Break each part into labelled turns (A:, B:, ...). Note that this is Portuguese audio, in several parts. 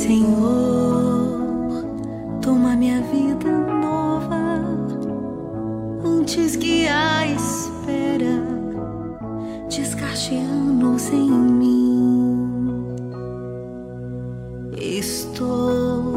A: Senhor, toma minha vida nova antes que a espera desgaste anos em mim. Estou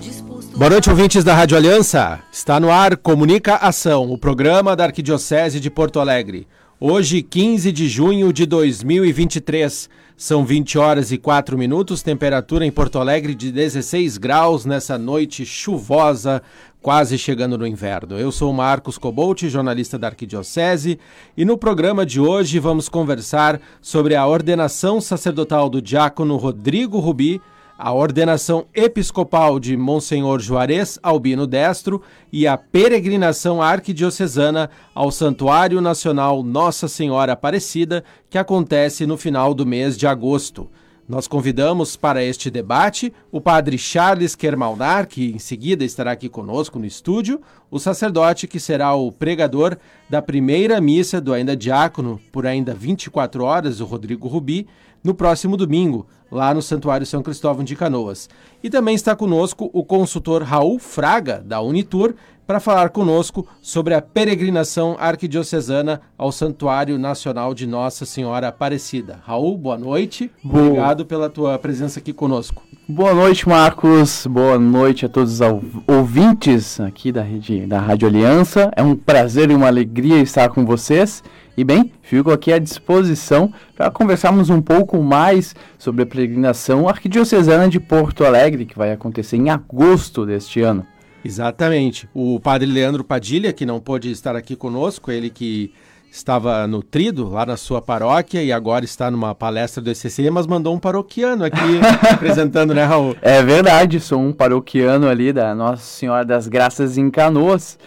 A: disposto.
B: Boa noite, ouvintes da Rádio Aliança. Está no ar Comunica Ação, o programa da Arquidiocese de Porto Alegre. Hoje, 15 de junho de 2023. São 20 horas e 4 minutos, temperatura em Porto Alegre de 16 graus nessa noite chuvosa, quase chegando no inverno. Eu sou Marcos Cobolt, jornalista da Arquidiocese, e no programa de hoje vamos conversar sobre a ordenação sacerdotal do diácono Rodrigo Rubi, a ordenação episcopal de Monsenhor Juarez Albino Destro e a peregrinação arquidiocesana ao Santuário Nacional Nossa Senhora Aparecida, que acontece no final do mês de agosto. Nós convidamos para este debate o padre Charles Kermalnar, que em seguida estará aqui conosco no estúdio, o sacerdote que será o pregador da primeira missa do ainda diácono por ainda 24 horas, o Rodrigo Rubi, no próximo domingo, lá no Santuário São Cristóvão de Canoas. E também está conosco o consultor Raul Fraga, da Unitur, para falar conosco sobre a peregrinação arquidiocesana ao Santuário Nacional de Nossa Senhora Aparecida. Raul, boa noite.
C: Boa.
B: Obrigado pela tua presença aqui conosco.
C: Boa noite, Marcos. Boa noite a todos os ouvintes aqui da rede da Rádio Aliança. É um prazer e uma alegria estar com vocês. E bem, fico aqui à disposição para conversarmos um pouco mais sobre a peregrinação arquidiocesana de Porto Alegre, que vai acontecer em agosto deste ano.
B: Exatamente. O padre Leandro Padilha, que não pôde estar aqui conosco, ele que estava nutrido lá na sua paróquia e agora está numa palestra do ECC, mas mandou um paroquiano aqui apresentando, né, Raul?
C: É verdade, sou um paroquiano ali da Nossa Senhora das Graças em Canoas.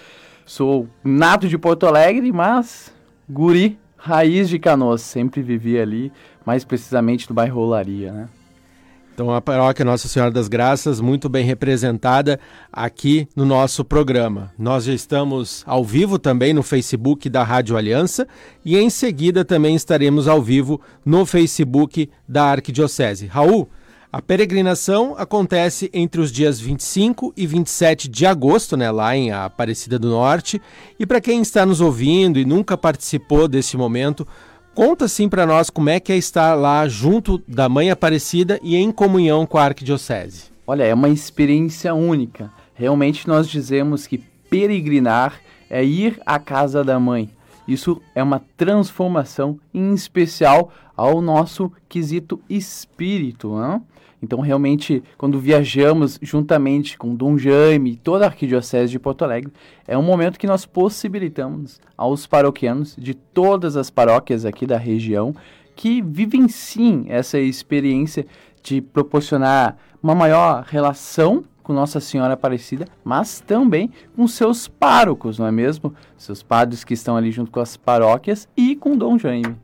C: Sou nato de Porto Alegre, mas guri, raiz de Canoas. Sempre vivi ali, mais precisamente no bairro Olaria, né?
B: Então a paróquia Nossa Senhora das Graças muito bem representada aqui no nosso programa. Nós já estamos ao vivo também no Facebook da Rádio Aliança e em seguida também estaremos ao vivo no Facebook da Arquidiocese. Raul, a peregrinação acontece entre os dias 25 e 27 de agosto, né, lá em Aparecida do Norte. E para quem está nos ouvindo e nunca participou desse momento, Conta assim para nós como é que é estar lá junto da Mãe Aparecida e em comunhão com a Arquidiocese.
C: Olha, é uma experiência única. Realmente nós dizemos que peregrinar é ir à casa da mãe. Isso é uma transformação em especial ao nosso quesito espírito, não? Então, realmente, quando viajamos juntamente com Dom Jaime e toda a Arquidiocese de Porto Alegre, é um momento que nós possibilitamos aos paroquianos de todas as paróquias aqui da região que vivem sim essa experiência de proporcionar uma maior relação com Nossa Senhora Aparecida, mas também com seus párocos, não é mesmo? Seus padres que estão ali junto com as paróquias e com Dom Jaime.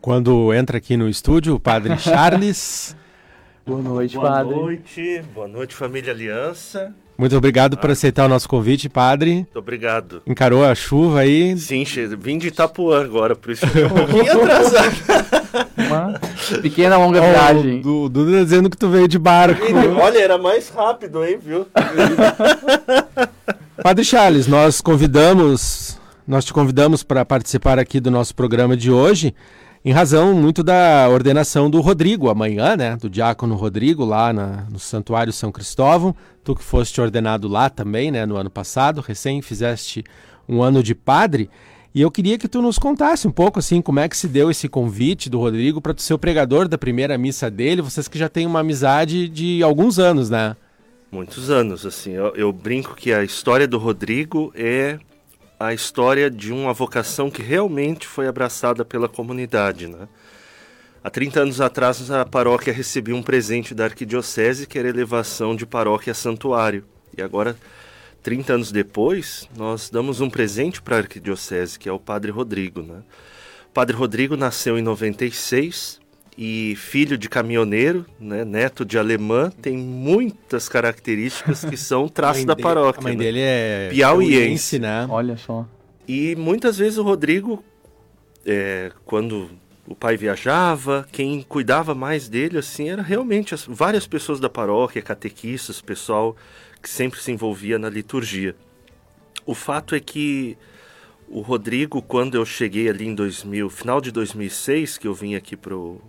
B: Quando entra aqui no estúdio o Padre Charles,
C: Boa noite,
D: Boa
C: padre.
D: noite, boa noite, família Aliança.
B: Muito obrigado por aceitar o nosso convite, Padre.
D: Muito obrigado.
B: Encarou a chuva aí.
D: Sim, vim de Itapuã agora, por isso que eu um pouquinho atrasado.
C: Uma pequena longa
B: Ó,
C: viagem.
B: o Du- Duda dizendo que tu veio de barco.
D: Olha, era mais rápido, hein, viu?
B: Padre Charles, nós convidamos, nós te convidamos para participar aqui do nosso programa de hoje, em razão muito da ordenação do Rodrigo amanhã, né? Do diácono Rodrigo lá na- no Santuário São Cristóvão. Tu que foste ordenado lá também, né? No ano passado, recém fizeste um ano de padre. E eu queria que tu nos contasse um pouco assim como é que se deu esse convite do Rodrigo para tu ser o pregador da primeira missa dele. Vocês que já têm uma amizade de alguns anos, né?
D: Muitos anos, assim. Eu, eu brinco que a história do Rodrigo é a história de uma vocação que realmente foi abraçada pela comunidade, né? Há 30 anos atrás, a paróquia recebia um presente da arquidiocese, que era elevação de paróquia a santuário. E agora, 30 anos depois, nós damos um presente para a arquidiocese, que é o Padre Rodrigo, né? O Padre Rodrigo nasceu em 96 e filho de caminhoneiro, né, neto de alemã, tem muitas características que são traços da
B: dele-
D: paróquia.
B: A mãe
D: né?
B: dele é
D: Piauiense.
B: né?
C: Olha só.
D: E muitas vezes o Rodrigo, é, quando o pai viajava, quem cuidava mais dele assim era realmente as, várias pessoas da paróquia, catequistas, pessoal que sempre se envolvia na liturgia. O fato é que o Rodrigo, quando eu cheguei ali em 2000, final de 2006, que eu vim aqui pro,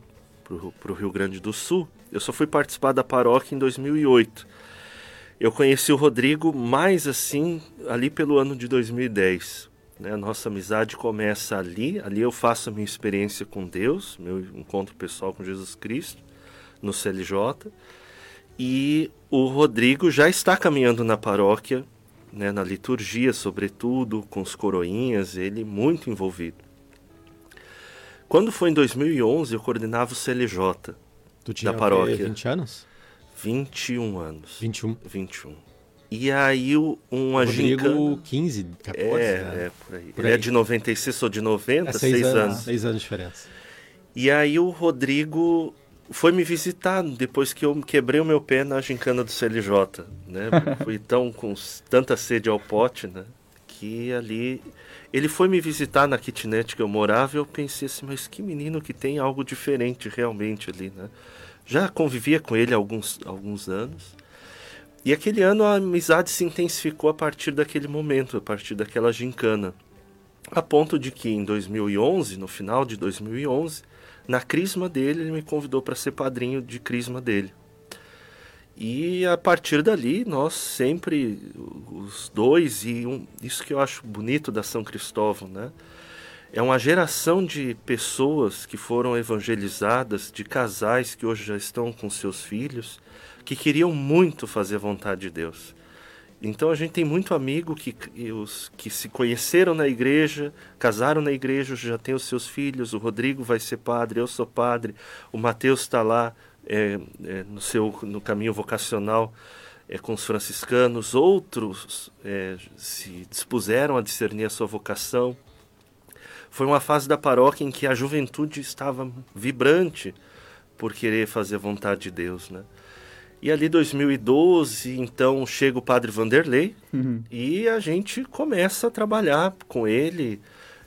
D: pro, pro Rio Grande do Sul, eu só fui participar da paróquia em 2008. Eu conheci o Rodrigo mais assim ali pelo ano de 2010. Né? A nossa amizade começa ali. Ali eu faço a minha experiência com Deus, meu encontro pessoal com Jesus Cristo no CLJ. E o Rodrigo já está caminhando na paróquia, né, na liturgia, sobretudo, com os coroinhas, ele muito envolvido. Quando foi em 2011, eu coordenava o CLJ
B: Tu tinha
D: da paróquia.
B: 20 anos?
D: 21 anos.
B: 21.
D: 21. E aí o- uma
B: Rodrigo,
D: gincana...
B: 15, 14,
D: É,
B: né?
D: é, por aí.
B: Por
D: Ele é de 96, sou de 90,
B: É
D: seis,
B: seis,
D: anos.
B: anos. Seis anos de diferença.
D: E aí o Rodrigo foi me visitar depois que eu quebrei o meu pé na gincana do CLJ, né? Fui tão com tanta sede ao pote, né? Que ali ele foi me visitar na kitnet que eu morava e eu pensei assim, mas que menino que tem algo diferente realmente ali, né? Já convivia com ele há alguns alguns anos. E aquele ano a amizade se intensificou a partir daquele momento, a partir daquela gincana. A ponto de que em 2011, no final de 2011, na crisma dele, ele me convidou para ser padrinho de crisma dele. E a partir dali, nós sempre, os dois, e um, isso que eu acho bonito da São Cristóvão, né? É uma geração de pessoas que foram evangelizadas, de casais que hoje já estão com seus filhos, que queriam muito fazer a vontade de Deus. Então a gente tem muito amigo que, os, que se conheceram na igreja, casaram na igreja, já tem os seus filhos. O Rodrigo vai ser padre, eu sou padre. O Mateus está lá é, é, no seu no caminho vocacional é, com os franciscanos. Outros é, se dispuseram a discernir a sua vocação. Foi uma fase da paróquia em que a juventude estava vibrante por querer fazer a vontade de Deus, né? E ali 2012, então chega o padre Vanderlei e a gente começa a trabalhar com ele.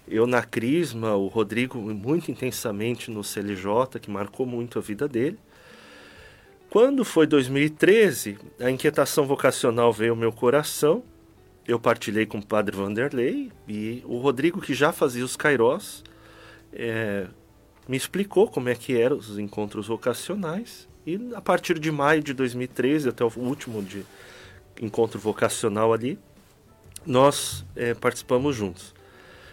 D: Eu na Crisma, o Rodrigo muito intensamente no CLJ, que marcou muito a vida dele. Quando foi 2013, a inquietação vocacional veio ao meu coração. Eu partilhei com o padre Vanderlei e o Rodrigo, que já fazia os Cairós, é, me explicou como é que eram os encontros vocacionais. E a partir de maio de 2013, até o último de encontro vocacional ali, nós é, participamos juntos.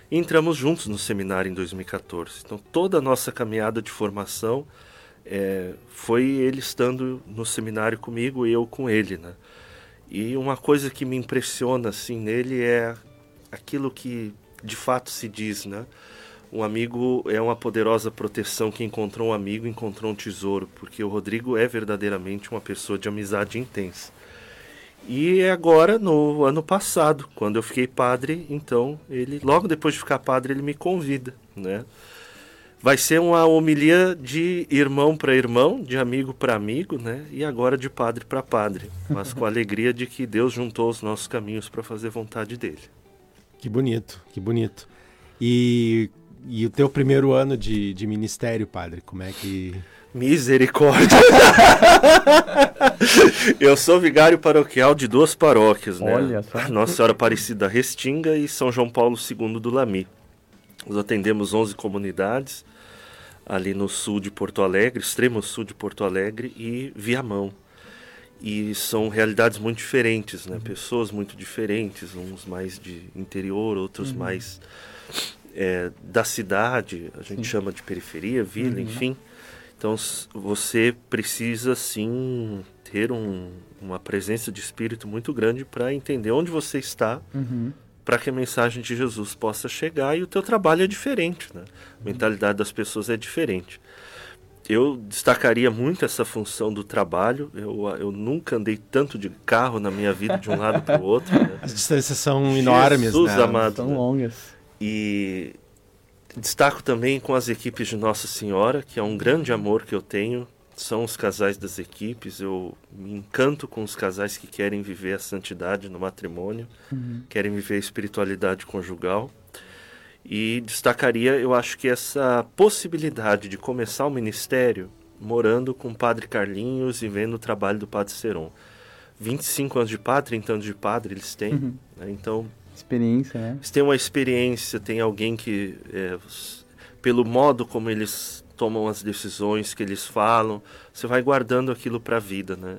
D: Entramos juntos no seminário em 2014. Então toda a nossa caminhada de formação é, foi ele estando no seminário comigo e eu com ele, né? E uma coisa que me impressiona assim nele é aquilo que de fato se diz, né? Um amigo é uma poderosa proteção que encontrou um amigo, encontrou um tesouro, porque o Rodrigo é verdadeiramente uma pessoa de amizade intensa. E agora, no ano passado, quando eu fiquei padre, então ele, logo depois de ficar padre, ele me convida, né? Vai ser uma homilia de irmão para irmão, de amigo para amigo, né? E agora de padre para padre, mas com a alegria de que Deus juntou os nossos caminhos para fazer vontade dele.
B: Que bonito, que bonito. E, e o teu primeiro ano de, de ministério, padre, como é que...
D: Misericórdia! Eu sou vigário paroquial de duas paróquias, né?
C: Olha só.
D: Nossa Senhora Aparecida Restinga e São João Paulo II do Lami. Nós atendemos 11 comunidades ali no sul de Porto Alegre, extremo sul de Porto Alegre e Viamão. E são realidades muito diferentes, né? Pessoas muito diferentes, uns mais de interior, outros mais é, da cidade, a gente chama de periferia, vila, enfim. Então você precisa sim ter um- uma presença de espírito muito grande para entender onde você está, para que a mensagem de Jesus possa chegar e o teu trabalho é diferente, né? A mentalidade das pessoas é diferente. Eu destacaria muito essa função do trabalho. Eu, eu nunca andei tanto de carro na minha vida de um lado para o outro. Né?
B: As distâncias são enormes,
D: Jesus
B: né?
D: amado.
C: Tão
D: né?
C: longas.
D: E destaco também com as equipes de Nossa Senhora, que é um grande amor que eu tenho. São os casais das equipes. Eu me encanto com os casais que querem viver a santidade no matrimônio, querem viver a espiritualidade conjugal. E destacaria, eu acho que essa possibilidade de começar o ministério morando com o Padre Carlinhos e vendo o trabalho do Padre Seron. 25 anos de padre, 30 anos de padre eles têm,
C: Uhum.
D: né? então
C: Experiência, né?
D: eles têm uma experiência, tem alguém que, é, pelo modo como eles tomam as decisões, que eles falam, você vai guardando aquilo para a vida, né?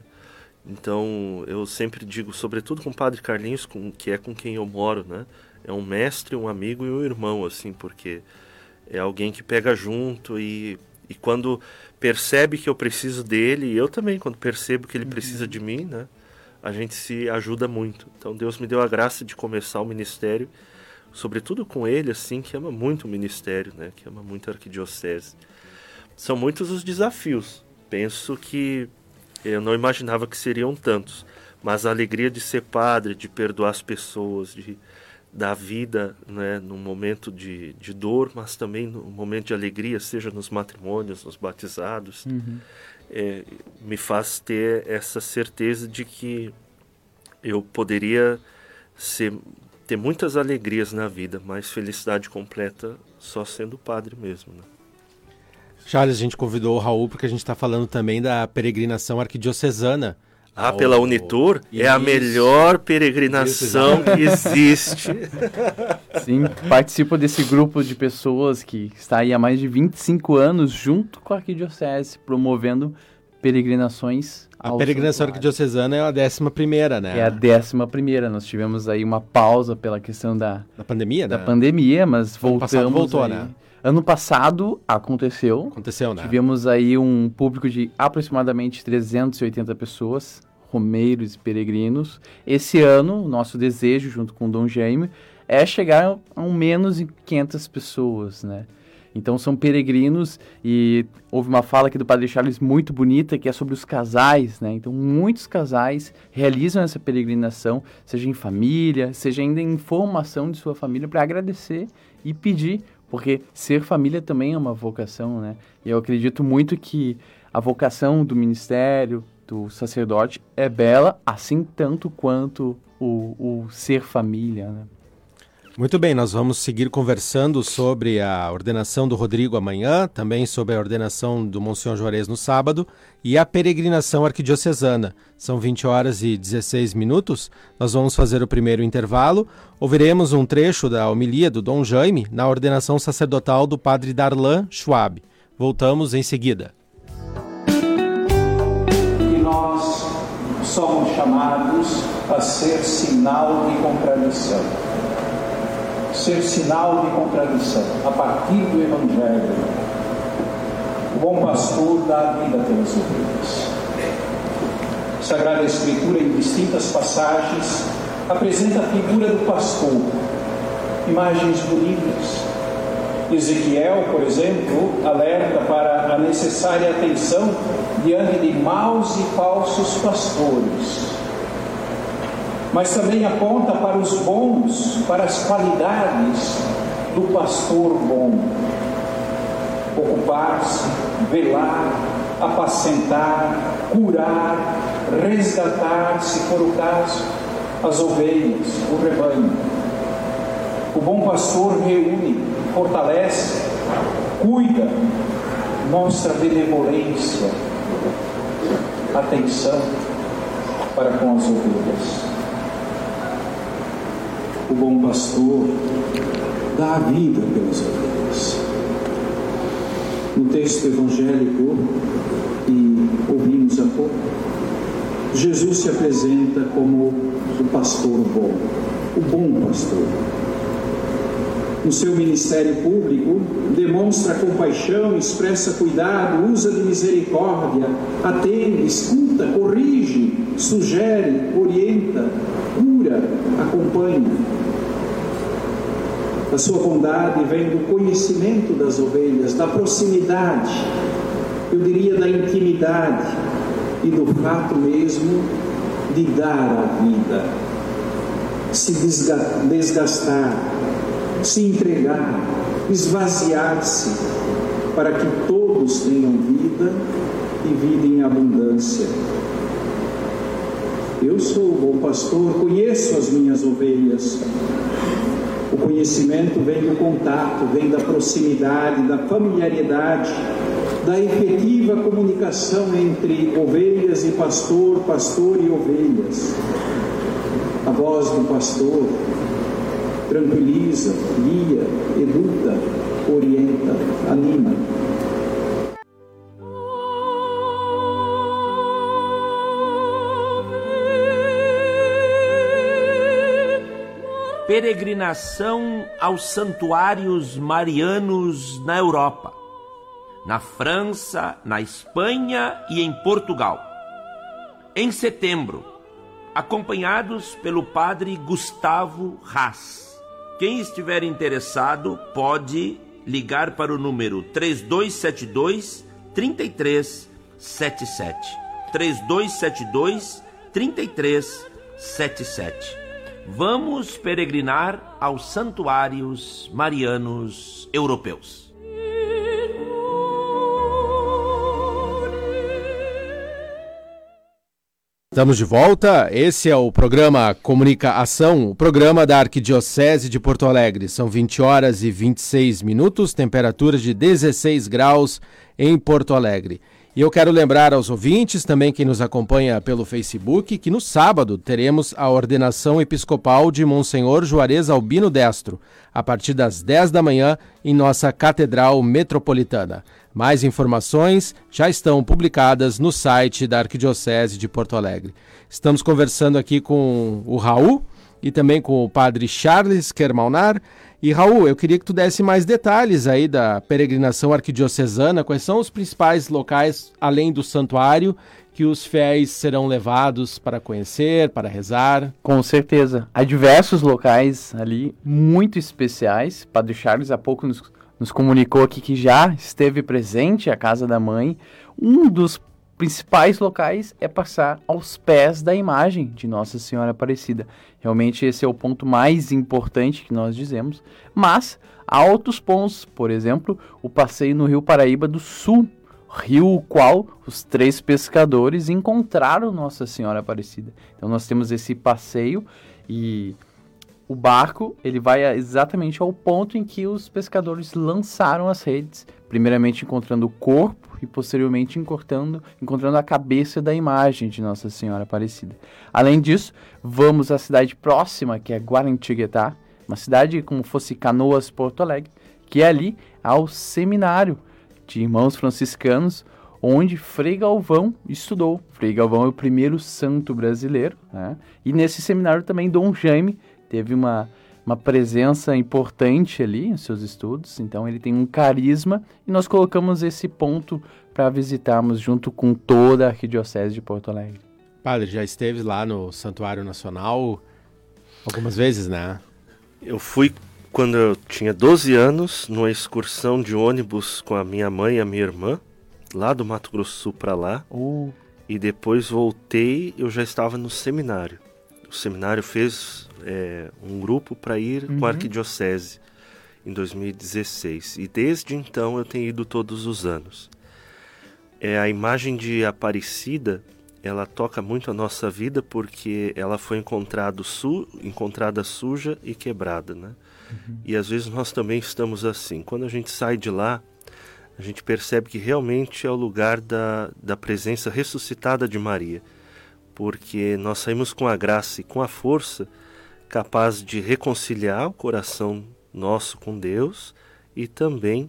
D: Então, eu sempre digo, sobretudo com o Padre Carlinhos, com, que é com quem eu moro, né? É um mestre, um amigo e um irmão, assim, porque é alguém que pega junto e, e quando percebe que eu preciso dele, e eu também, quando percebo que ele precisa de mim, né? A gente se ajuda muito. Então, Deus me deu a graça de começar o ministério, sobretudo com ele, assim, que ama muito o ministério, né? Que ama muito a arquidiocese. São muitos os desafios. Penso que eu não imaginava que seriam tantos, mas a alegria de ser padre, de perdoar as pessoas, de dar vida né, num momento de, de dor, mas também num momento de alegria, seja nos matrimônios, nos batizados, é, me faz ter essa certeza de que eu poderia ser, ter muitas alegrias na vida, mas felicidade completa só sendo padre mesmo. Né?
B: Charles, a gente convidou o Raul porque a gente está falando também da peregrinação arquidiocesana.
D: Ah,
B: ao-
D: pela Unitur é a
B: Isso.
D: melhor peregrinação que existe.
C: Sim, participo desse grupo de pessoas que está aí há mais de 25 anos junto com a Arquidiocese, promovendo peregrinações
B: A peregrinação
C: santuário.
B: arquidiocesana é a décima primeira, né?
C: É a décima primeira. Nós tivemos aí uma pausa pela questão da,
B: Da pandemia,
C: da
B: né?
C: pandemia, mas
B: Ano
C: voltamos
B: passado voltou,
C: aí.
B: né?
C: Ano passado aconteceu.
B: Aconteceu, né?
C: Tivemos aí um público de aproximadamente 380 pessoas, romeiros e peregrinos. Esse ano, nosso desejo, junto com o Dom Jaime, é chegar a um menos de 500 pessoas, né? Então são peregrinos e houve uma fala aqui do Padre Charles muito bonita que é sobre os casais, né? Então muitos casais realizam essa peregrinação, seja em família, seja ainda em formação de sua família para agradecer e pedir, porque ser família também é uma vocação, né? E eu acredito muito que a vocação do ministério, do sacerdote é bela, assim tanto quanto o, o ser família, né?
B: Muito bem, nós vamos seguir conversando sobre a ordenação do Rodrigo amanhã, também sobre a ordenação do Monsenhor Juarez no sábado e a peregrinação arquidiocesana. São 20 horas e 16 minutos. Nós vamos fazer o primeiro intervalo. Ouviremos um trecho da homilia do Dom Jaime na ordenação sacerdotal do padre Darlan Schwab. Voltamos em seguida.
E: E nós somos chamados a ser sinal de contradição. Ser sinal de contradição a partir do Evangelho. O bom pastor dá a vida pelas ovelhas. Sagrada Escritura, em distintas passagens, apresenta a figura do pastor, imagens bonitas. Ezequiel, por exemplo, alerta para a necessária atenção diante de maus e falsos pastores. Mas também aponta para os bons, para as qualidades do pastor bom. Ocupar-se, velar, apacentar, curar, resgatar, se for o caso, as ovelhas, o rebanho. O bom pastor reúne, fortalece, cuida, mostra benevolência, atenção para com as ovelhas. O bom pastor dá a vida pelas ovelhas. No texto evangélico que ouvimos há pouco, Jesus se apresenta como o pastor bom, o bom pastor. No seu ministério público, demonstra compaixão, expressa cuidado, usa de misericórdia, atende, escuta, corrige, sugere, orienta, cura, acompanha. A sua bondade vem do conhecimento das ovelhas, da proximidade, eu diria da intimidade e do fato mesmo de dar a vida, se desgastar, se entregar, esvaziar-se, para que todos tenham vida e vida em abundância. Eu sou o bom pastor, conheço as minhas ovelhas. O conhecimento vem do contato, vem da proximidade, da familiaridade, da efetiva comunicação entre ovelhas e pastor, pastor e ovelhas. A voz do pastor tranquiliza, guia, educa, orienta, anima.
F: Peregrinação aos santuários marianos na Europa, na França, na Espanha e em Portugal. Em setembro, acompanhados pelo padre Gustavo Haas. Quem estiver interessado pode ligar para o número 3272 3377. 3272 3377. Vamos peregrinar aos santuários marianos europeus.
B: Estamos de volta. Esse é o programa Comunica Ação, o programa da Arquidiocese de Porto Alegre. São 20 horas e 26 minutos, temperatura de 16 graus em Porto Alegre. E eu quero lembrar aos ouvintes, também quem nos acompanha pelo Facebook, que no sábado teremos a ordenação episcopal de Monsenhor Juarez Albino Destro, a partir das 10 da manhã, em nossa Catedral Metropolitana. Mais informações já estão publicadas no site da Arquidiocese de Porto Alegre. Estamos conversando aqui com o Raul e também com o padre Charles Kermalnar. E Raul, eu queria que tu desse mais detalhes aí da peregrinação arquidiocesana. Quais são os principais locais, além do santuário, que os fiéis serão levados para conhecer, para rezar?
C: Com certeza. Há diversos locais ali muito especiais. Padre Charles há pouco nos nos comunicou aqui que já esteve presente a casa da mãe. Um dos principais locais é passar aos pés da imagem de Nossa Senhora Aparecida. Realmente esse é o ponto mais importante que nós dizemos. Mas há outros pontos, por exemplo, o passeio no Rio Paraíba do Sul, rio qual os três pescadores encontraram Nossa Senhora Aparecida. Então nós temos esse passeio e o barco ele vai exatamente ao ponto em que os pescadores lançaram as redes, primeiramente encontrando o corpo e posteriormente encontrando, encontrando a cabeça da imagem de Nossa Senhora Aparecida. Além disso, vamos à cidade próxima, que é Guarantiguetá, uma cidade como fosse Canoas, Porto Alegre, que é ali ao seminário de irmãos franciscanos, onde Frei Galvão estudou. Frei Galvão é o primeiro santo brasileiro, né? e nesse seminário também Dom Jaime teve uma, uma presença importante ali em seus estudos, então ele tem um carisma e nós colocamos esse ponto para visitarmos junto com toda a Arquidiocese de Porto Alegre.
B: Padre, já esteve lá no Santuário Nacional algumas vezes, né?
D: Eu fui quando eu tinha 12 anos, numa excursão de ônibus com a minha mãe e a minha irmã, lá do Mato Grosso Sul para lá.
C: Uh.
D: E depois voltei, eu já estava no seminário. O seminário fez é, um grupo para ir uhum. com a uhum. arquidiocese em 2016 e desde então eu tenho ido todos os anos. É a imagem de Aparecida, ela toca muito a nossa vida porque ela foi encontrado su encontrada suja e quebrada, né? Uhum. E às vezes nós também estamos assim. Quando a gente sai de lá, a gente percebe que realmente é o lugar da, da presença ressuscitada de Maria, porque nós saímos com a graça e com a força capaz de reconciliar o coração nosso com Deus e também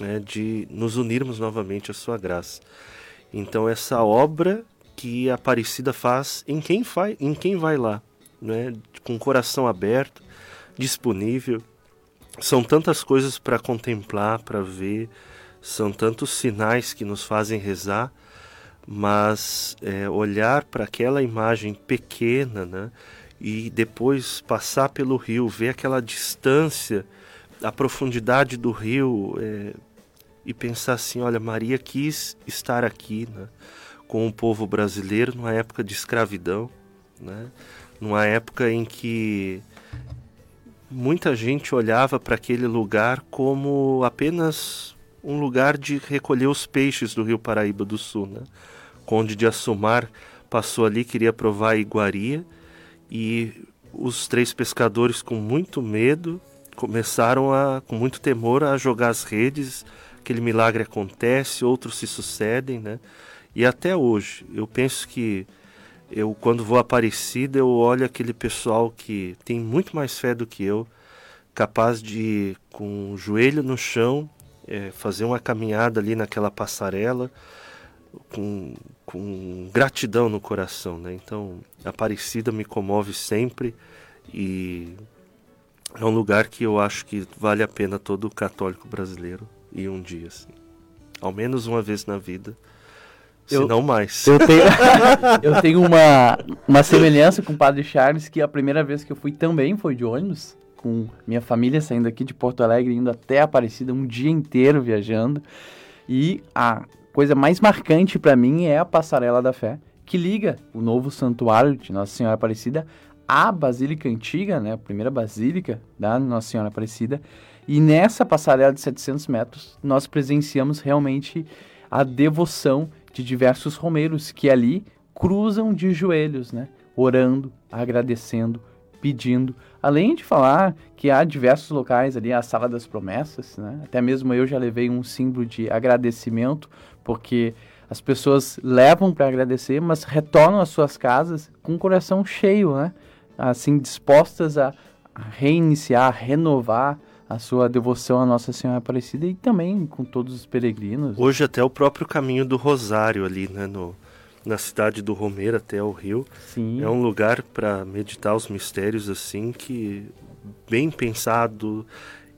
D: né, de nos unirmos novamente à sua graça. Então essa obra que a Aparecida faz em quem, faz, em quem vai lá, né, com o coração aberto, disponível. São tantas coisas para contemplar, para ver, são tantos sinais que nos fazem rezar, mas é, olhar para aquela imagem pequena, né, e depois passar pelo rio, ver aquela distância, a profundidade do rio é, e pensar assim: olha, Maria quis estar aqui né, com o povo brasileiro numa época de escravidão, né, numa época em que muita gente olhava para aquele lugar como apenas um lugar de recolher os peixes do rio Paraíba do Sul. Né? Conde de Assumar passou ali, queria provar a iguaria e os três pescadores, com muito medo, começaram a, com muito temor a jogar as redes, aquele milagre acontece, outros se sucedem, né? E até hoje, eu penso que eu quando vou a Aparecida, eu olho aquele pessoal que tem muito mais fé do que eu, capaz de com o joelho no chão é, fazer uma caminhada ali naquela passarela com, com gratidão no coração, né? Então, Aparecida me comove sempre e é um lugar que eu acho que vale a pena todo católico brasileiro ir um dia, assim. Ao menos uma vez na vida. Se não mais.
C: Eu tenho, eu tenho uma, uma semelhança com o Padre Charles, que a primeira vez que eu fui também foi de ônibus, com minha família saindo aqui de Porto Alegre, indo até Aparecida, um dia inteiro viajando. E a coisa mais marcante para mim é a Passarela da Fé, que liga o novo santuário de Nossa Senhora Aparecida à Basílica Antiga, né, a primeira basílica da Nossa Senhora Aparecida. E nessa passarela de 700 metros, nós presenciamos realmente a devoção de diversos romeiros que ali cruzam de joelhos, né, orando, agradecendo, pedindo. Além de falar que há diversos locais ali, a Sala das Promessas, né? Até mesmo eu já levei um símbolo de agradecimento, porque as pessoas levam para agradecer, mas retornam às suas casas com o coração cheio, né? assim dispostas a, reiniciar, a renovar a sua devoção à Nossa Senhora Aparecida e também com todos os peregrinos.
D: Hoje até o próprio caminho do Rosário ali, né, no, na cidade do Romeiro até o Rio,
C: Sim.
D: é um lugar para meditar os mistérios assim que bem pensado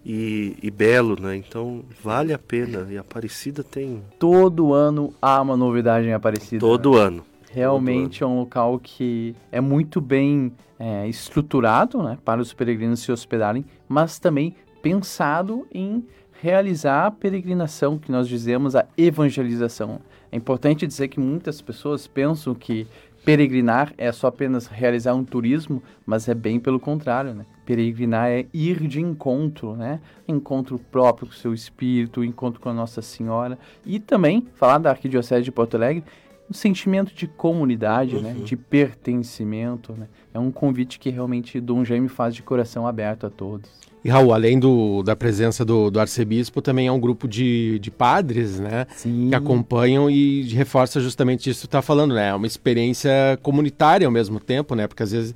D: e, e, belo, né? Então vale a pena. E Aparecida tem
C: todo ano há uma novidade em Aparecida.
D: Todo
C: né?
D: ano.
C: Realmente é um local que é muito bem é, estruturado né, para os peregrinos se hospedarem, mas também pensado em realizar a peregrinação, que nós dizemos a evangelização. É importante dizer que muitas pessoas pensam que peregrinar é só apenas realizar um turismo, mas é bem pelo contrário, né? Peregrinar é ir de encontro, né? Encontro próprio com o seu espírito, encontro com a Nossa Senhora e também falar da Arquidiocese de Porto Alegre um sentimento de comunidade, né? uhum. né? De pertencimento, né? É um convite que realmente Dom Jaime faz de coração aberto a todos.
B: E Raul, além do, da presença do, do arcebispo, também é um grupo de, de padres, né?
C: Sim.
B: Que acompanham e reforça justamente isso que tu está falando, né? É uma experiência comunitária ao mesmo tempo, né? Porque às vezes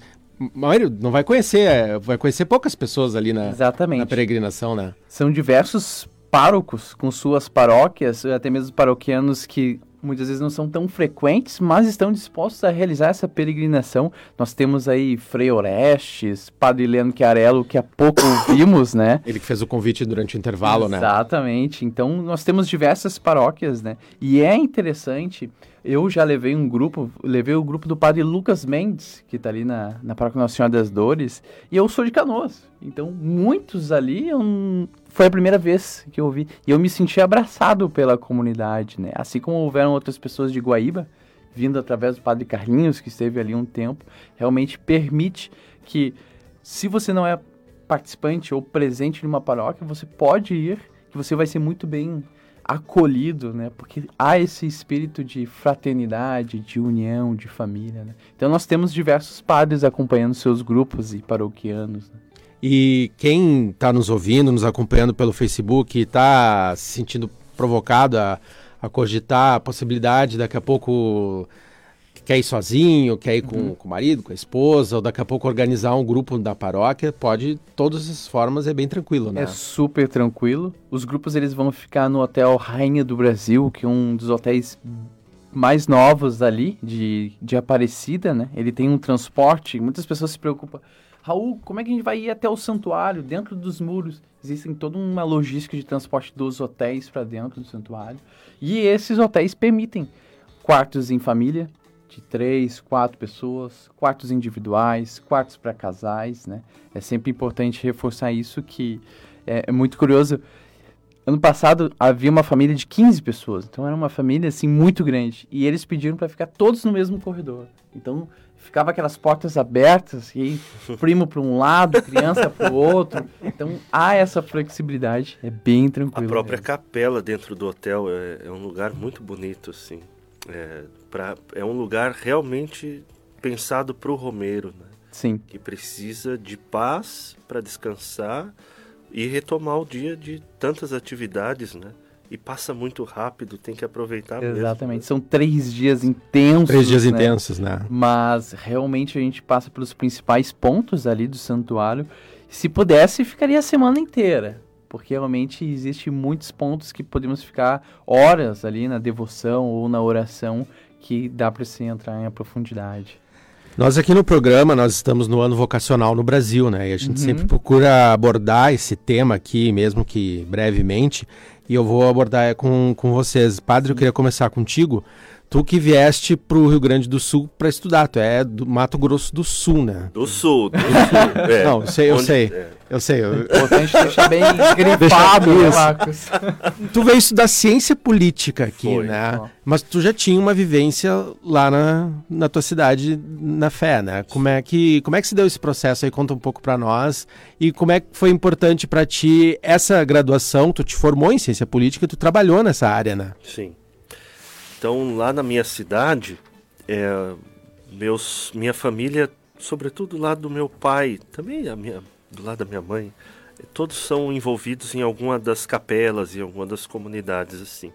B: não vai conhecer, é, vai conhecer poucas pessoas ali na,
C: Exatamente.
B: na peregrinação, né?
C: São diversos párocos com suas paróquias, até mesmo paroquianos que muitas vezes não são tão frequentes, mas estão dispostos a realizar essa peregrinação. Nós temos aí Frei Orestes, Padre Leandro Chiarello, que há pouco vimos, né?
B: Ele que fez o convite durante o intervalo,
C: Exatamente. né? Exatamente. Então, nós temos diversas paróquias, né? E é interessante, eu já levei um grupo, levei o grupo do Padre Lucas Mendes, que está ali na, na Paróquia Nossa Senhora das Dores, e eu sou de Canoas. Então, muitos ali eu foi a primeira vez que eu vi. E eu me senti abraçado pela comunidade, né? Assim como houveram outras pessoas de Guaíba, vindo através do Padre Carlinhos, que esteve ali um tempo, realmente permite que, se você não é participante ou presente em uma paróquia, você pode ir, que você vai ser muito bem acolhido, né? Porque há esse espírito de fraternidade, de união, de família, né? Então nós temos diversos padres acompanhando seus grupos e paroquianos. Né?
B: E quem está nos ouvindo, nos acompanhando pelo Facebook, está se sentindo provocado a, a cogitar a possibilidade daqui a pouco quer ir sozinho, quer ir com, uhum. com o marido, com a esposa, ou daqui a pouco organizar um grupo da paróquia, pode, todas as formas, é bem tranquilo, né?
C: É super tranquilo. Os grupos eles vão ficar no Hotel Rainha do Brasil, que é um dos hotéis mais novos ali, de, de Aparecida, né? Ele tem um transporte, muitas pessoas se preocupam, Raul, como é que a gente vai ir até o santuário, dentro dos muros? Existem toda uma logística de transporte dos hotéis para dentro do santuário. E esses hotéis permitem quartos em família, de três, quatro pessoas, quartos individuais, quartos para casais, né? É sempre importante reforçar isso que é, é, muito curioso. Ano passado havia uma família de 15 pessoas, então era uma família assim muito grande e eles pediram para ficar todos no mesmo corredor. Então ficava aquelas portas abertas e primo para um lado, criança para o outro. Então há essa flexibilidade, é bem tranquilo.
D: A própria mesmo. capela dentro do hotel é, é, um lugar muito bonito, assim. É, pra, é um lugar realmente pensado para o Romeiro, né?
C: Sim.
D: Que precisa de paz para descansar, e retomar o dia de tantas atividades, né? E passa muito rápido, tem que aproveitar
C: Exatamente,
D: mesmo.
C: são três dias intensos.
B: Três dias
C: né?
B: intensos, né?
C: Mas realmente a gente passa pelos principais pontos ali do santuário. Se pudesse, ficaria a semana inteira. Porque realmente existe muitos pontos que podemos ficar horas ali na devoção ou na oração que dá para se entrar em profundidade.
B: Nós aqui no programa, nós estamos no ano vocacional no Brasil, né? E a gente
C: Uhum.
B: sempre procura abordar esse tema aqui, mesmo que brevemente. E eu vou abordar com, com vocês. Padre, eu queria começar contigo. Tu que vieste para o Rio Grande do Sul para estudar, tu é do Mato Grosso do Sul, né?
D: Do sul, do sul. é.
B: Não, eu sei, eu
D: Onde-
B: sei.
D: é.
B: Eu sei. eu-
C: Importante deixar bem grifado, né,
B: isso.
C: Marcos?
B: Tu veio estudar ciência política aqui,
D: Foi.
B: né?
C: Ó.
B: Mas tu já tinha uma vivência lá na, na tua cidade, na fé, né? Como é que como é que se deu esse processo aí? Conta um pouco pra nós. E como é que foi importante pra ti essa graduação? Tu te formou em ciência política, e tu trabalhou nessa área, né?
D: Sim. Então, lá na minha cidade, é, meus, minha família, sobretudo do lado do meu pai, também a minha, do lado da minha mãe, todos são envolvidos em alguma das capelas e alguma das comunidades assim.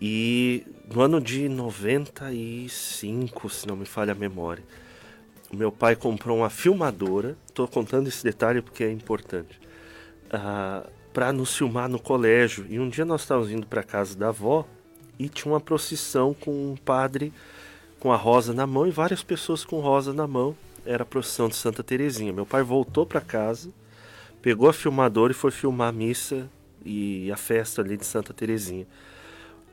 D: E no ano de 95, se não me falha a memória, o meu pai comprou uma filmadora. Estou contando esse detalhe porque é importante. para nos filmar no colégio. E um dia nós estávamos indo para casa da avó e tinha uma procissão com um padre com a rosa na mão e várias pessoas com rosa na mão. Era a procissão de Santa Terezinha. Meu pai voltou para casa, pegou a filmadora e foi filmar a missa e a festa ali de Santa Terezinha.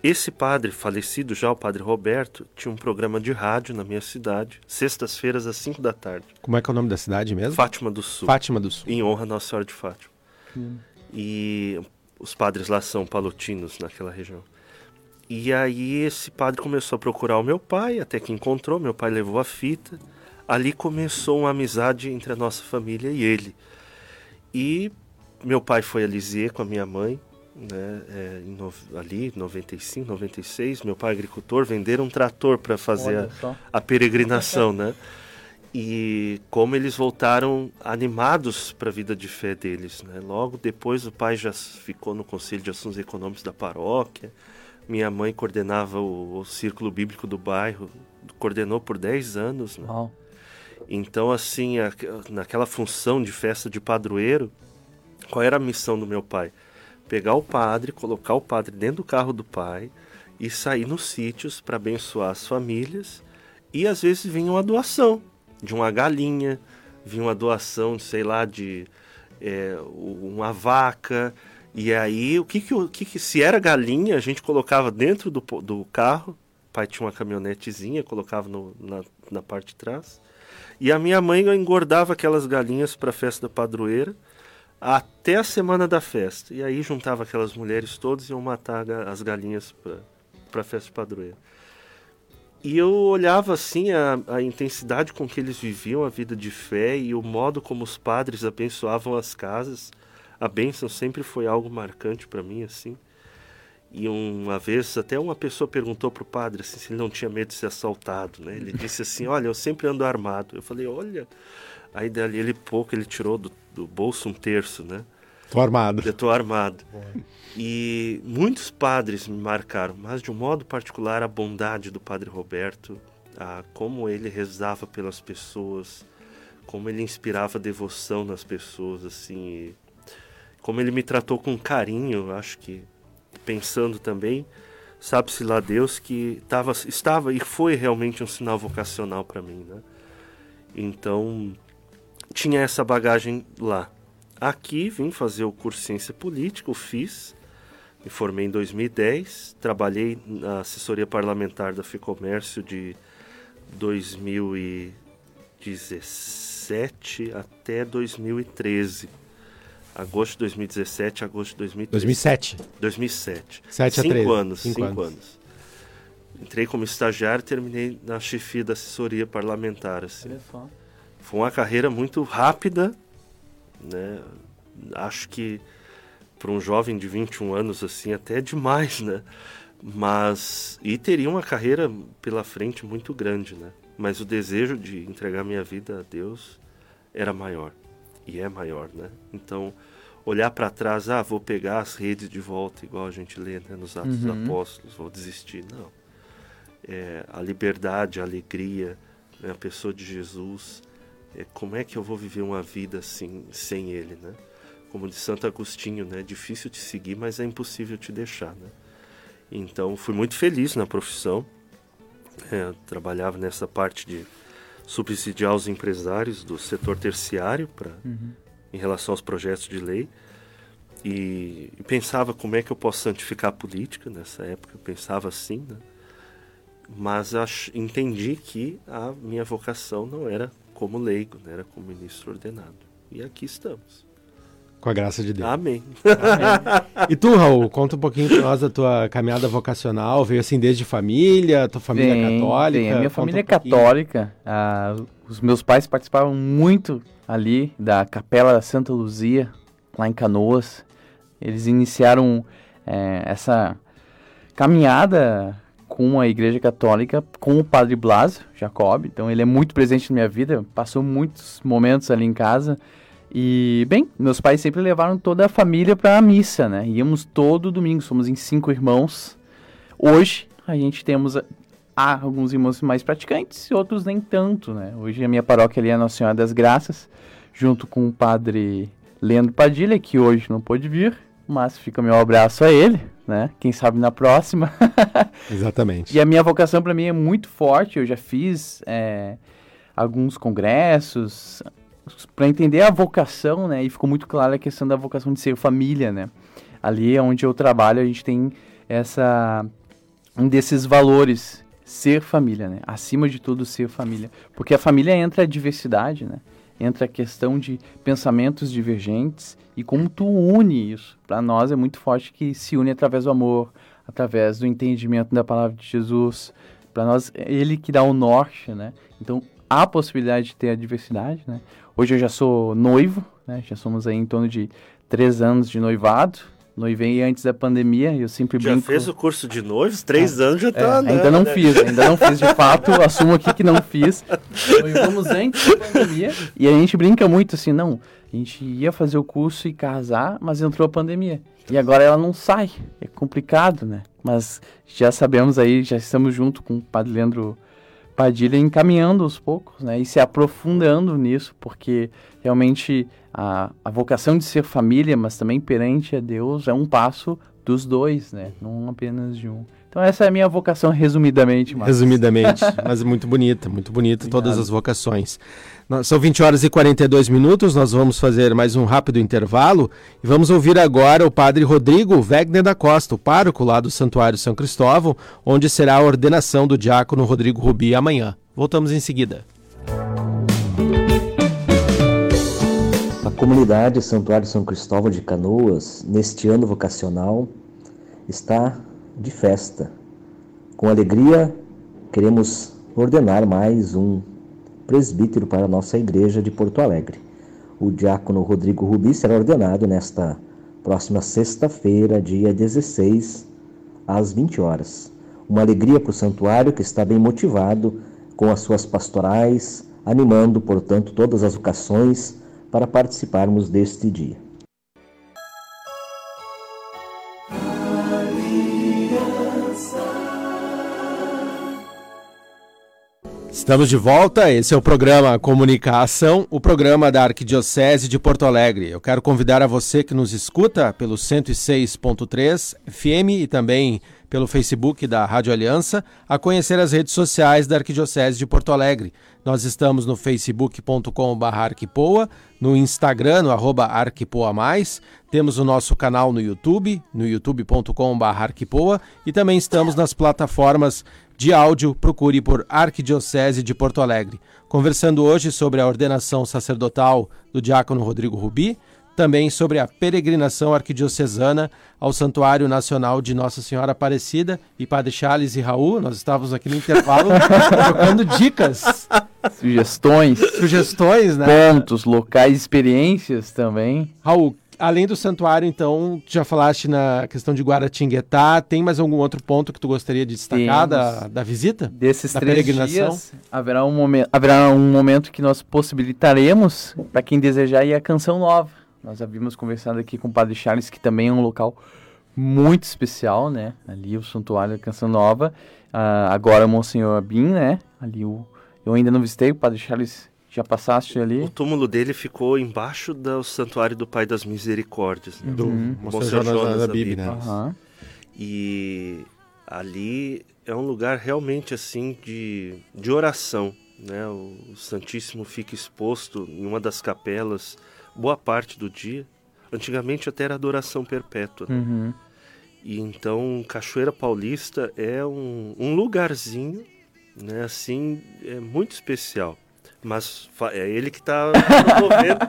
D: Esse padre falecido já, o padre Roberto, tinha um programa de rádio na minha cidade, sextas-feiras às 5 da tarde,
B: Como é que é o nome da cidade mesmo?
D: Fátima do Sul,
B: Fátima do Sul.
D: em honra a Nossa Senhora de Fátima. E os padres lá são palotinos naquela região. E aí esse padre começou a procurar o meu pai, até que encontrou, meu pai levou a fita. Ali começou uma amizade entre a nossa família e ele. E meu pai foi a Lisieux com a minha mãe, né, é, em no, ali, 95, 96. Meu pai é agricultor, venderam um trator para fazer a, a peregrinação, né? E como eles voltaram animados para a vida de fé deles, né? Logo depois o pai já ficou no Conselho de Assuntos Econômicos da paróquia. Minha mãe coordenava o, o Círculo Bíblico do bairro, coordenou por 10 anos, né?
C: Uau.
D: Então, assim, a- naquela função de festa de padroeiro, qual era a missão do meu pai? Pegar o padre, colocar o padre dentro do carro do pai e sair nos sítios para abençoar as famílias. E às vezes vinha uma doação de uma galinha, vinha uma doação, sei lá, de é, uma vaca. E aí, o que que, o que que se era galinha, a gente colocava dentro do, do carro. O pai tinha uma caminhonetezinha, colocava no- na, na parte de trás. E a minha mãe engordava aquelas galinhas para a festa da padroeira até a semana da festa. E aí juntava aquelas mulheres todas e iam matar as galinhas para a festa padroeira. E eu olhava assim a, a intensidade com que eles viviam a vida de fé e o modo como os padres abençoavam as casas. A bênção sempre foi algo marcante para mim assim. E uma vez até uma pessoa perguntou pro padre assim, se ele não tinha medo de ser assaltado, né? Ele disse assim: "Olha, eu sempre ando armado". Eu falei: "Olha". Aí dali ele pouco ele tirou do, do bolso um terço, né?
B: Tô armado.
D: Eu tô armado. E muitos padres me marcaram, mas de um modo particular a bondade do padre Roberto, a como ele rezava pelas pessoas, como ele inspirava devoção nas pessoas, assim, e como ele me tratou com carinho, acho que pensando também, sabe-se lá Deus que tava, estava e foi realmente um sinal vocacional para mim, né? Então tinha essa bagagem lá. Aqui vim fazer o curso de Ciência Política, o fiz, me formei em 2010, trabalhei na assessoria parlamentar da FIComércio de 2017 até 2013. Agosto de 2017, agosto de 2013.
B: 2007.
D: 2007.
B: 7 a
D: cinco
B: 13.
D: anos,
B: Cinco
D: cinco,
B: anos.
D: anos. Entrei como estagiário e terminei na chefia da assessoria parlamentar. Assim. Foi uma carreira muito rápida, né? Acho que para um jovem de 21 anos assim até é demais, né? Mas e teria uma carreira pela frente muito grande, né? Mas o desejo de entregar minha vida a Deus era maior e é maior, né? Então, olhar para trás, ah, vou pegar as redes de volta, igual a gente lê né, nos Atos
C: Uhum.
D: dos Apóstolos, vou desistir. Não. É, a liberdade, a alegria, né, a pessoa de Jesus. É, como é que eu vou viver uma vida assim, sem ele, né? Como de Santo Agostinho, né? É difícil te seguir, mas é impossível te deixar, né? Então, fui muito feliz na profissão. É, trabalhava nessa parte de subsidiar os empresários do setor terciário para em relação aos projetos de lei e, e pensava como é que eu posso santificar a política nessa época eu pensava assim né? mas entendi que a minha vocação não era como leigo né? era como ministro ordenado e aqui estamos
B: Com a graça de Deus.
D: amém
B: E tu, Raul, conta um pouquinho pra nós da tua caminhada vocacional. Veio assim desde família, tua família
C: Tem,
B: católica?
C: tem. A minha família é
B: um pouquinho.
C: católica. ah, os meus pais participavam muito ali da Capela Santa Luzia, lá em Canoas. Eles iniciaram eh, essa caminhada com a Igreja Católica com o Padre Blas Jacob. Então ele é muito presente na minha vida, passou muitos momentos ali em casa. E, bem, meus pais sempre levaram toda a família para a missa, né? Íamos todo domingo, somos em cinco irmãos. Hoje a gente temos a- há alguns irmãos mais praticantes e outros nem tanto, né? Hoje a minha paróquia ali é Nossa Senhora das Graças, junto com o padre Leandro Padilha, que hoje não pôde vir, mas fica meu abraço a ele, né? Quem sabe na próxima.
B: Exatamente.
C: E a minha vocação para mim é muito forte. Eu já fiz é, alguns congressos para entender a vocação, né? E ficou muito clara a questão da vocação de ser família, né? Ali onde eu trabalho, a gente tem essa um desses valores, ser família, né? Acima de tudo, ser família. Porque a família entra a diversidade, né? Entra a questão de pensamentos divergentes e como tu une isso. Para nós é muito forte que se une através do amor, através do entendimento da palavra de Jesus. Para nós, é ele que dá o norte, né? Então, há a possibilidade de ter a diversidade, né? Hoje eu já sou noivo, né? Já somos aí em torno de três anos de noivado. Noivei antes da pandemia e eu sempre
D: já
C: brinco...
D: fez o curso de noivos três anos já
C: É,
D: tá andando,
C: ainda não
D: né?
C: fiz, ainda não fiz de fato, assumo aqui que não fiz. Noivamos antes da pandemia e a gente brinca muito assim, não, a gente ia fazer o curso e casar, mas entrou a pandemia. E agora ela não sai, é complicado, né? Mas já sabemos aí, já estamos junto com o Padre Leandro Padilha encaminhando aos poucos, né? E se aprofundando nisso, porque realmente a, a vocação de ser família, mas também perante a Deus, é um passo dos dois, né? Não apenas de um. Então essa é a minha vocação resumidamente, mas
B: Resumidamente, mas muito bonita, muito bonita todas as vocações. São 20 horas e 42 minutos, nós vamos fazer mais um rápido intervalo e vamos ouvir agora o padre Rodrigo Wegner da Costa, o pároco lá do Santuário São Cristóvão, onde será a ordenação do diácono Rodrigo Rubi amanhã. Voltamos em seguida.
G: A comunidade Santuário São Cristóvão de Canoas, neste ano vocacional, está de festa. Com alegria, queremos ordenar mais um presbítero para a nossa igreja de Porto Alegre. O diácono Rodrigo Rubi será ordenado nesta próxima sexta-feira, dia 16, às 20 horas. Uma alegria para o santuário que está bem motivado com as suas pastorais, animando, portanto, todas as vocações para participarmos deste dia.
B: Estamos de volta, esse é o programa Comunicação, o programa da Arquidiocese de Porto Alegre. Eu quero convidar a você que nos escuta pelo 106.3 FM e também pelo Facebook da Rádio Aliança a conhecer as redes sociais da Arquidiocese de Porto Alegre. Nós estamos no facebook.com.br arquipoa, no Instagram, no arroba arquipoa temos o nosso canal no YouTube, no youtube.com.br arquipoa e também estamos nas plataformas de áudio, procure por Arquidiocese de Porto Alegre. Conversando hoje sobre a ordenação sacerdotal do diácono Rodrigo Rubi, também sobre a peregrinação arquidiocesana ao Santuário Nacional de Nossa Senhora Aparecida e Padre Charles e Raul, nós estávamos aqui no intervalo trocando dicas,
C: sugestões,
B: sugestões, né?
C: pontos, locais, experiências também.
B: Raul, além do santuário, então, já falaste na questão de Guaratinguetá, tem mais algum outro ponto que tu gostaria de destacar da, da visita?
C: Desses
B: Da
C: três
B: peregrinação?
C: dias, haverá um, momento, haverá um momento que nós possibilitaremos, para quem desejar, ir à Canção Nova, Nós havíamos conversado aqui com o Padre Charles, que também é um local muito especial, né? Ali o Santuário da Canção Nova. Uh, agora o Monsenhor Abim, né? Ali o... Eu ainda não visitei, o Padre Charles já passaste ali?
D: O túmulo dele ficou embaixo do Santuário do Pai das Misericórdias. Né?
B: Do
C: Uhum.
B: Monsenhor Jonas da Bíblia, né?
C: Aham.
D: E ali é um lugar realmente assim de, de oração, né? O Santíssimo fica exposto em uma das capelas boa parte do dia. Antigamente até era adoração perpétua. né?
C: Uhum.
D: E então Cachoeira Paulista é um, um lugarzinho, né? Assim, é muito especial. Mas é ele que está promovendo.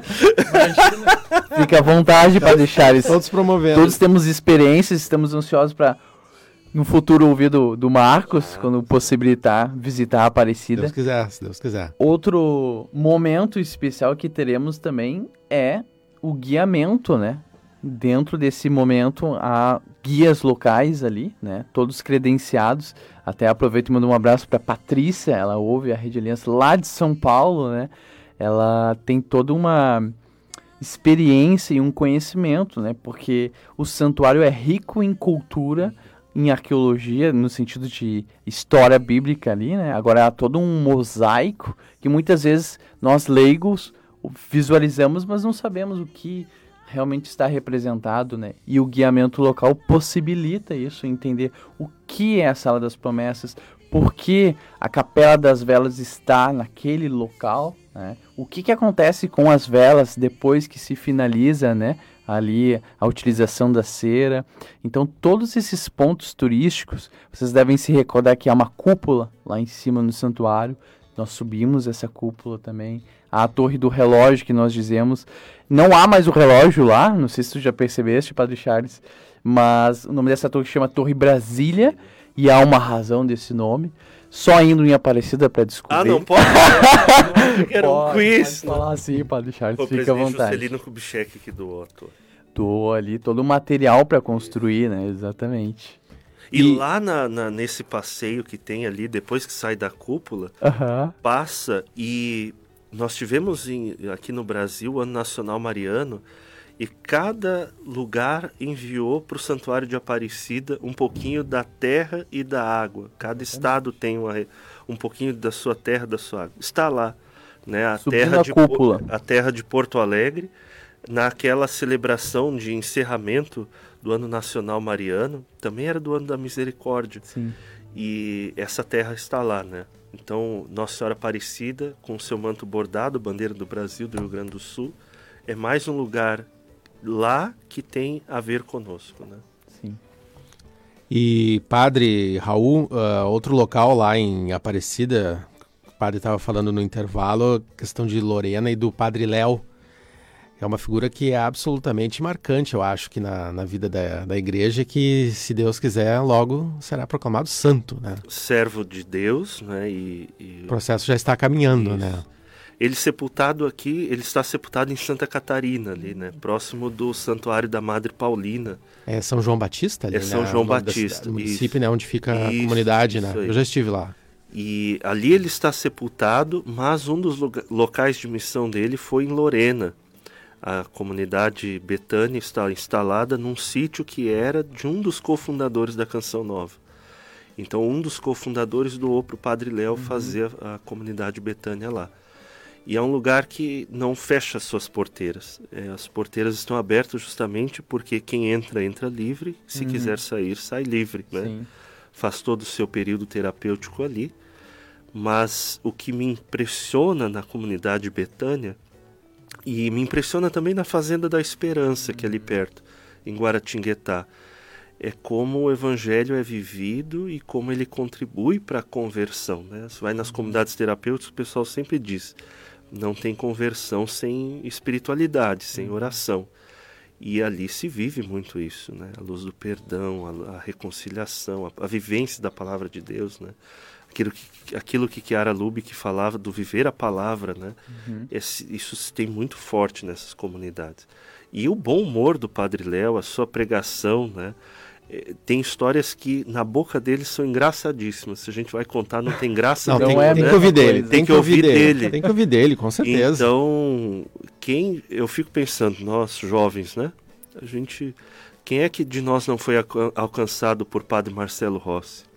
C: Fica à vontade, Padre Charles.
B: Todos promovendo.
C: Todos temos experiências, estamos ansiosos para no futuro ouvir do, do Marcos, quando possibilitar visitar a
B: Se
C: Aparecida.
B: Deus quiser, se Deus quiser.
C: Outro momento especial que teremos também é o guiamento, né? Dentro desse momento há guias locais ali, né? Todos credenciados. Até aproveito e mando um abraço para Patrícia, ela ouve a Rede Aliança lá de São Paulo, né? Ela tem toda uma experiência e um conhecimento, né? Porque o santuário é rico em cultura, em arqueologia, no sentido de história bíblica ali, né? Agora há todo um mosaico que muitas vezes nós leigos visualizamos, mas não sabemos o que realmente está representado, né? E o guiamento local possibilita isso, entender o que é a Sala das Promessas, por que a Capela das Velas está naquele local, né? O que, que acontece com as velas depois que se finaliza, né? Ali a utilização da cera. Então, todos esses pontos turísticos, vocês devem se recordar que há uma cúpula lá em cima no santuário. Nós subimos essa cúpula também. A torre do relógio que nós dizemos. Não há mais o relógio lá, não sei se tu já percebeste, Padre Charles, mas o nome dessa torre chama Torre Brasília e há uma razão desse nome. Só indo em Aparecida para descobrir.
D: ah, não pode? Era um quiz.
C: Pode falar assim, Padre Charles,
D: O
C: fica à vontade.
D: Juscelino Kubitschek que doou a torre.
C: Doou ali todo o material para construir, né? Exatamente.
D: E,
C: E-
D: lá na- na- nesse passeio que tem ali, depois que sai da cúpula,
C: Aham.
D: passa e nós tivemos em- aqui no Brasil o Ano Nacional Mariano e cada lugar enviou para o Santuário de Aparecida um pouquinho da terra e da água. Cada estado tem uma um pouquinho da sua terra, da sua água. Está lá, né? A
C: Subindo
D: terra
C: a
D: de
C: cúpula.
D: a terra de Porto Alegre, naquela celebração de encerramento do Ano Nacional Mariano, também era do Ano da Misericórdia.
C: Sim.
D: E essa terra está lá, né? Então, Nossa Senhora Aparecida, com seu manto bordado, bandeira do Brasil, do Rio Grande do Sul, é mais um lugar lá que tem a ver conosco, né?
C: Sim.
B: E Padre Raul, ah, outro local lá em Aparecida, o padre estava falando no intervalo, questão de Lorena e do Padre Léo. É uma figura que é absolutamente marcante, eu acho, que na, na vida da, da igreja, que, se Deus quiser, logo será proclamado santo, né?
D: Servo de Deus, né? E, e
B: O processo já está caminhando,
D: Isso.
B: né?
D: ele sepultado aqui, ele está sepultado em Santa Catarina, ali, né? Próximo do Santuário da Madre Paulina.
B: É São João Batista ali,
D: É São
B: né?
D: João
B: da
D: Batista,
B: cidade, município,
D: isso.
B: né? Onde fica a
D: Isso,
B: comunidade, né?
D: aí.
B: Eu já estive lá.
D: E ali ele está sepultado, mas um dos locais de missão dele foi em Lorena. A comunidade Betânia está instalada num sítio que era de um dos cofundadores da Canção Nova. Então, um dos cofundadores doou para o Padre Léo fazer a, a comunidade Betânia lá. E é um lugar que não fecha suas porteiras. É, as porteiras estão abertas justamente porque quem entra, entra livre. Se quiser sair, sai livre. Né? Faz todo o seu período terapêutico ali. Mas o que me impressiona na comunidade Betânia e me impressiona também na Fazenda da Esperança, que é ali perto, em Guaratinguetá, é como o evangelho é vivido e como ele contribui para a conversão. Né? Você vai nas comunidades terapêuticas, o pessoal sempre diz: não tem conversão sem espiritualidade, sem oração. E ali se vive muito isso, né? A luz do perdão, a, a reconciliação, a, a vivência da palavra de Deus, né? Aquilo que, aquilo que Chiara Lubick falava do viver a palavra, né? Esse- isso se tem muito forte nessas comunidades. E o bom humor do Padre Léo, a sua pregação, né? Eh, Tem histórias que na boca dele são engraçadíssimas. Se a gente vai contar, não tem graça
B: Não, tem,
C: Não é a
B: tem que
C: mesma
B: ouvir dele.
C: coisa.
B: Tem que ouvir dele.
D: dele.
B: Tem que ouvir dele, com certeza.
D: então, quem eu fico pensando, nós jovens, né? A gente, quem é que de nós não foi alca- alcançado por Padre Marcelo Rossi?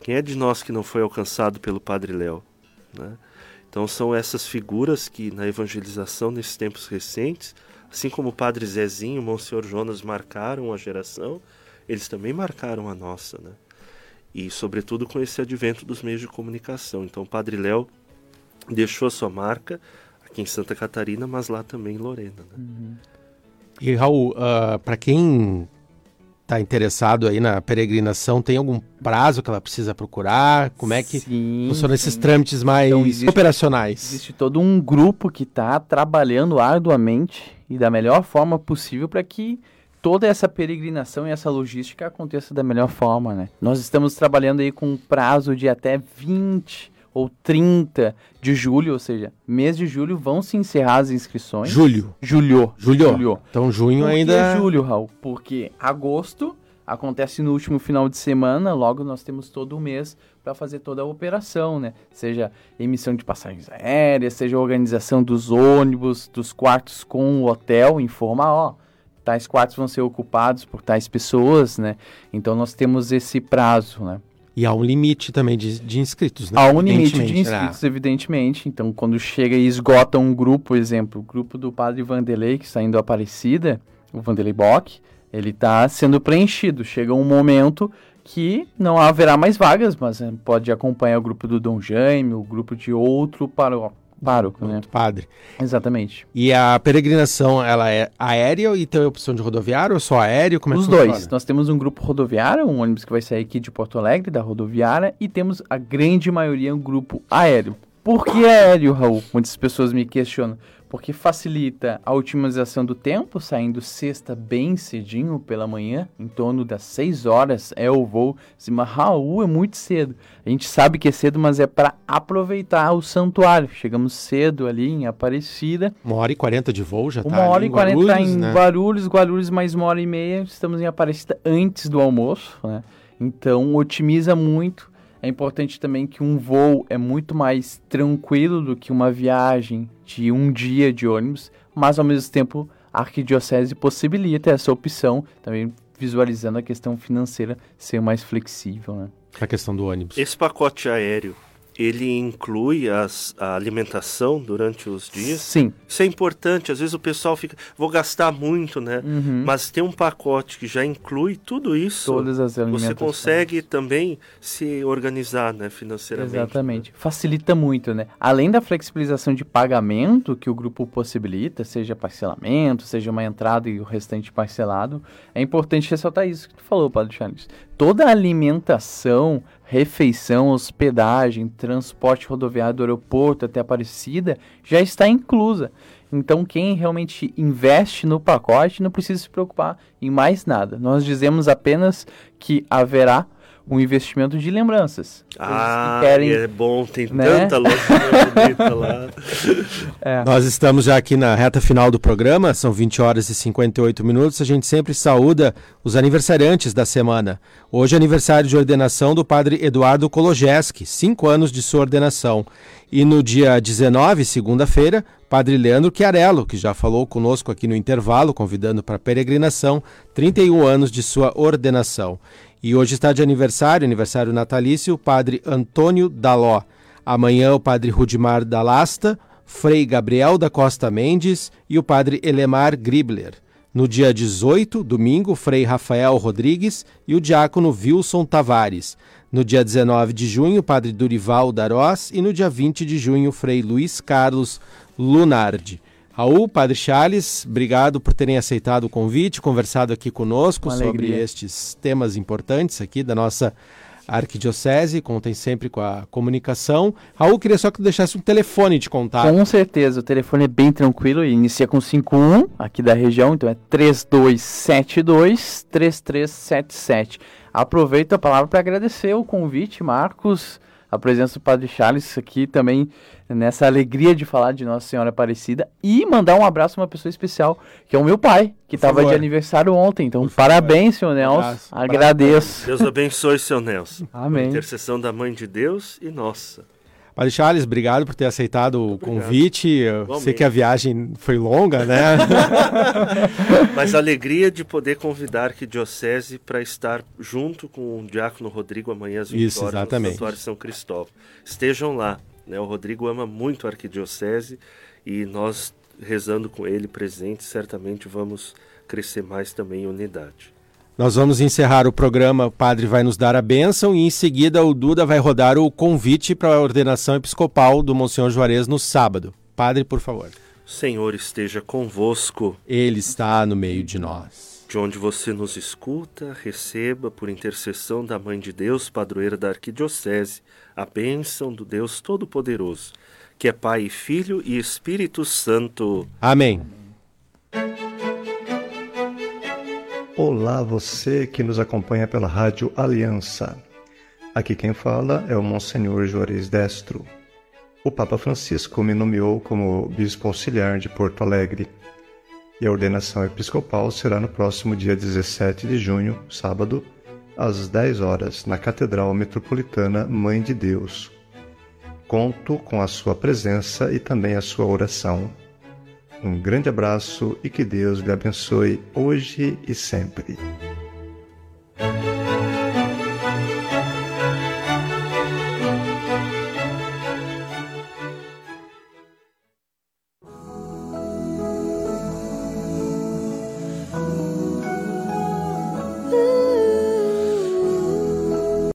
D: Quem é de nós que não foi alcançado pelo Padre Léo? né? Então são essas figuras que na evangelização nesses tempos recentes, assim como o Padre Zezinho, o Monsenhor Jonas marcaram a geração, eles também marcaram a nossa, né? E sobretudo com esse advento dos meios de comunicação. Então o Padre Léo deixou a sua marca aqui em Santa Catarina, mas lá também em Lorena. Né?
B: E Raul, para quem está interessado aí na peregrinação, tem algum prazo que ela precisa procurar? Como é que
C: Sim,
B: funcionam esses trâmites mais
C: Então, existe-
B: operacionais?
C: Existe todo um grupo que está trabalhando arduamente e da melhor forma possível para que toda essa peregrinação e essa logística aconteça da melhor forma, né? Nós estamos trabalhando aí com um prazo de até 20 ou 30 de julho, ou seja, mês de julho vão se encerrar as inscrições.
B: Julho.
C: Julho.
B: Julho. Então junho
C: Por
B: ainda.
C: julho, Raul? Porque agosto acontece no último final de semana, logo nós temos todo o mês para fazer toda a operação, né? Seja emissão de passagens aéreas, seja organização dos ônibus, dos quartos com o hotel, informar, ó, tais quartos vão ser ocupados por tais pessoas, né? Então nós temos esse prazo, né?
B: E há um limite também de, de inscritos, né?
C: Há um limite de inscritos, evidentemente. Então, quando chega e esgota um grupo, por exemplo, o grupo do Padre Vanderlei, que está indo a Aparecida, o Vanderlei Bock, ele está sendo preenchido. Chega um momento que não haverá mais vagas, mas eh, pode acompanhar o grupo do Dom Jaime, o grupo de outro paro- pároco, né?
B: Padre.
C: Exatamente.
B: E a peregrinação, ela é aérea e tem a opção de rodoviário ou só aéreo? Como é
C: Os dois.
B: funciona?
C: Nós temos um grupo rodoviário, um ônibus que vai sair aqui de Porto Alegre, da rodoviária, e temos a grande maioria um grupo aéreo. Por que aéreo, Raul? Muitas pessoas me questionam. Porque facilita a otimização do tempo, saindo sexta bem cedinho pela manhã, em torno das 6 horas é o voo. Mas Raul é muito cedo. A gente sabe que é cedo, mas é para aproveitar o santuário. Chegamos cedo ali em Aparecida,
B: Uma hora e quarenta de voo já
C: uma
B: tá
C: hora
B: ali
C: e quarenta
B: Guarulhos,
C: em
B: né?
C: Guarulhos, Guarulhos mais uma hora e meia. Estamos em Aparecida antes do almoço, né? Então otimiza muito. É importante também que um voo é muito mais tranquilo do que uma viagem de um dia de ônibus, mas ao mesmo tempo a arquidiocese possibilita essa opção, também visualizando a questão financeira ser mais flexível, né?
B: A questão do ônibus.
D: Esse pacote aéreo, ele inclui as, a alimentação durante os dias?
C: Sim.
D: Isso é importante. Às vezes o pessoal fica, vou gastar muito, né?
C: Uhum.
D: Mas tem um pacote que já inclui tudo isso.
C: Todas as
D: Você
C: alimentações.
D: consegue também se organizar, né, financeiramente.
C: Exatamente. Facilita muito, né? Além da flexibilização de pagamento que o grupo possibilita, seja parcelamento, seja uma entrada e o restante parcelado, é importante ressaltar isso que tu falou, Padre Charles. Toda a alimentação, refeição, hospedagem, transporte rodoviário do aeroporto até Aparecida já está inclusa. Então, quem realmente investe no pacote não precisa se preocupar em mais nada. Nós dizemos apenas que haverá um investimento de lembranças.
D: Ah,
C: que querem
D: é bom, tem
C: né?
D: tanta lojinha bonita lá.
B: Nós estamos já aqui na reta final do programa, são 20 horas e 58 minutos. A gente sempre saúda os aniversariantes da semana. Hoje é aniversário de ordenação do padre Eduardo Kologeski, cinco anos de sua ordenação. E no dia 19, segunda-feira, padre Leandro Chiarello, que já falou conosco aqui no intervalo, convidando para a peregrinação, 31 anos de sua ordenação. E hoje está de aniversário, aniversário natalício, o padre Antônio Daló. Amanhã o padre Rudimar Dalasta, Frei Gabriel da Costa Mendes e o padre Elemar Gribler. No dia 18, domingo, Frei Rafael Rodrigues e o diácono Wilson Tavares. No dia 19 de junho, padre Durival Darós e no dia 20 de junho, Frei Luiz Carlos Lunardi. Raul, Padre Charles, obrigado por terem aceitado o convite, conversado aqui conosco sobre estes temas importantes aqui da nossa arquidiocese, contem sempre com a comunicação. Raul, queria só que tu deixasse um telefone de contato.
C: Com certeza, o telefone é bem tranquilo, e inicia com 51 aqui da região, então é 3272 3377. Aproveito a palavra para agradecer o convite, Marcos, a presença do Padre Charles aqui também nessa alegria de falar de Nossa Senhora Aparecida e mandar um abraço a uma pessoa especial, que é o meu pai, que estava
B: favor.
C: de aniversário ontem. Então, parabéns, senhor Nelson.
B: abraço.
C: Agradeço.
D: Deus abençoe seu Nelson.
C: Amém.
D: Intercessão da Mãe de Deus e nossa.
B: Padre Charles, obrigado por ter aceitado o
D: Obrigado.
B: convite. Eu sei que a viagem foi longa, né?
D: Mas a alegria de poder convidar a Arquidiocese para estar junto com o Diácono Rodrigo amanhã às 20
B: Isso,
D: horas
B: exatamente.
D: no Santuário São Cristóvão. Estejam lá. Né? O Rodrigo ama muito a Arquidiocese e nós, rezando com ele presente, certamente vamos crescer mais também em unidade.
B: Nós vamos encerrar o programa, o padre vai nos dar a bênção e em seguida o Duda vai rodar o convite para a ordenação episcopal do Monsenhor Juarez no sábado. Padre, por favor.
D: O Senhor esteja convosco.
B: Ele está no meio de nós.
D: De onde você nos escuta, receba, por intercessão da Mãe de Deus, padroeira da Arquidiocese, a bênção do Deus Todo-Poderoso, que é Pai, Filho e Espírito Santo.
B: Amém.
H: Olá, você que nos acompanha pela Rádio Aliança. Aqui quem fala é o Monsenhor Juarez Destro. O Papa Francisco me nomeou como Bispo Auxiliar de Porto Alegre e a ordenação episcopal será no próximo dia 17 de junho, sábado, às 10 horas, na Catedral Metropolitana Mãe de Deus. Conto com a sua presença e também a sua oração. Um grande abraço e que Deus lhe abençoe hoje e sempre.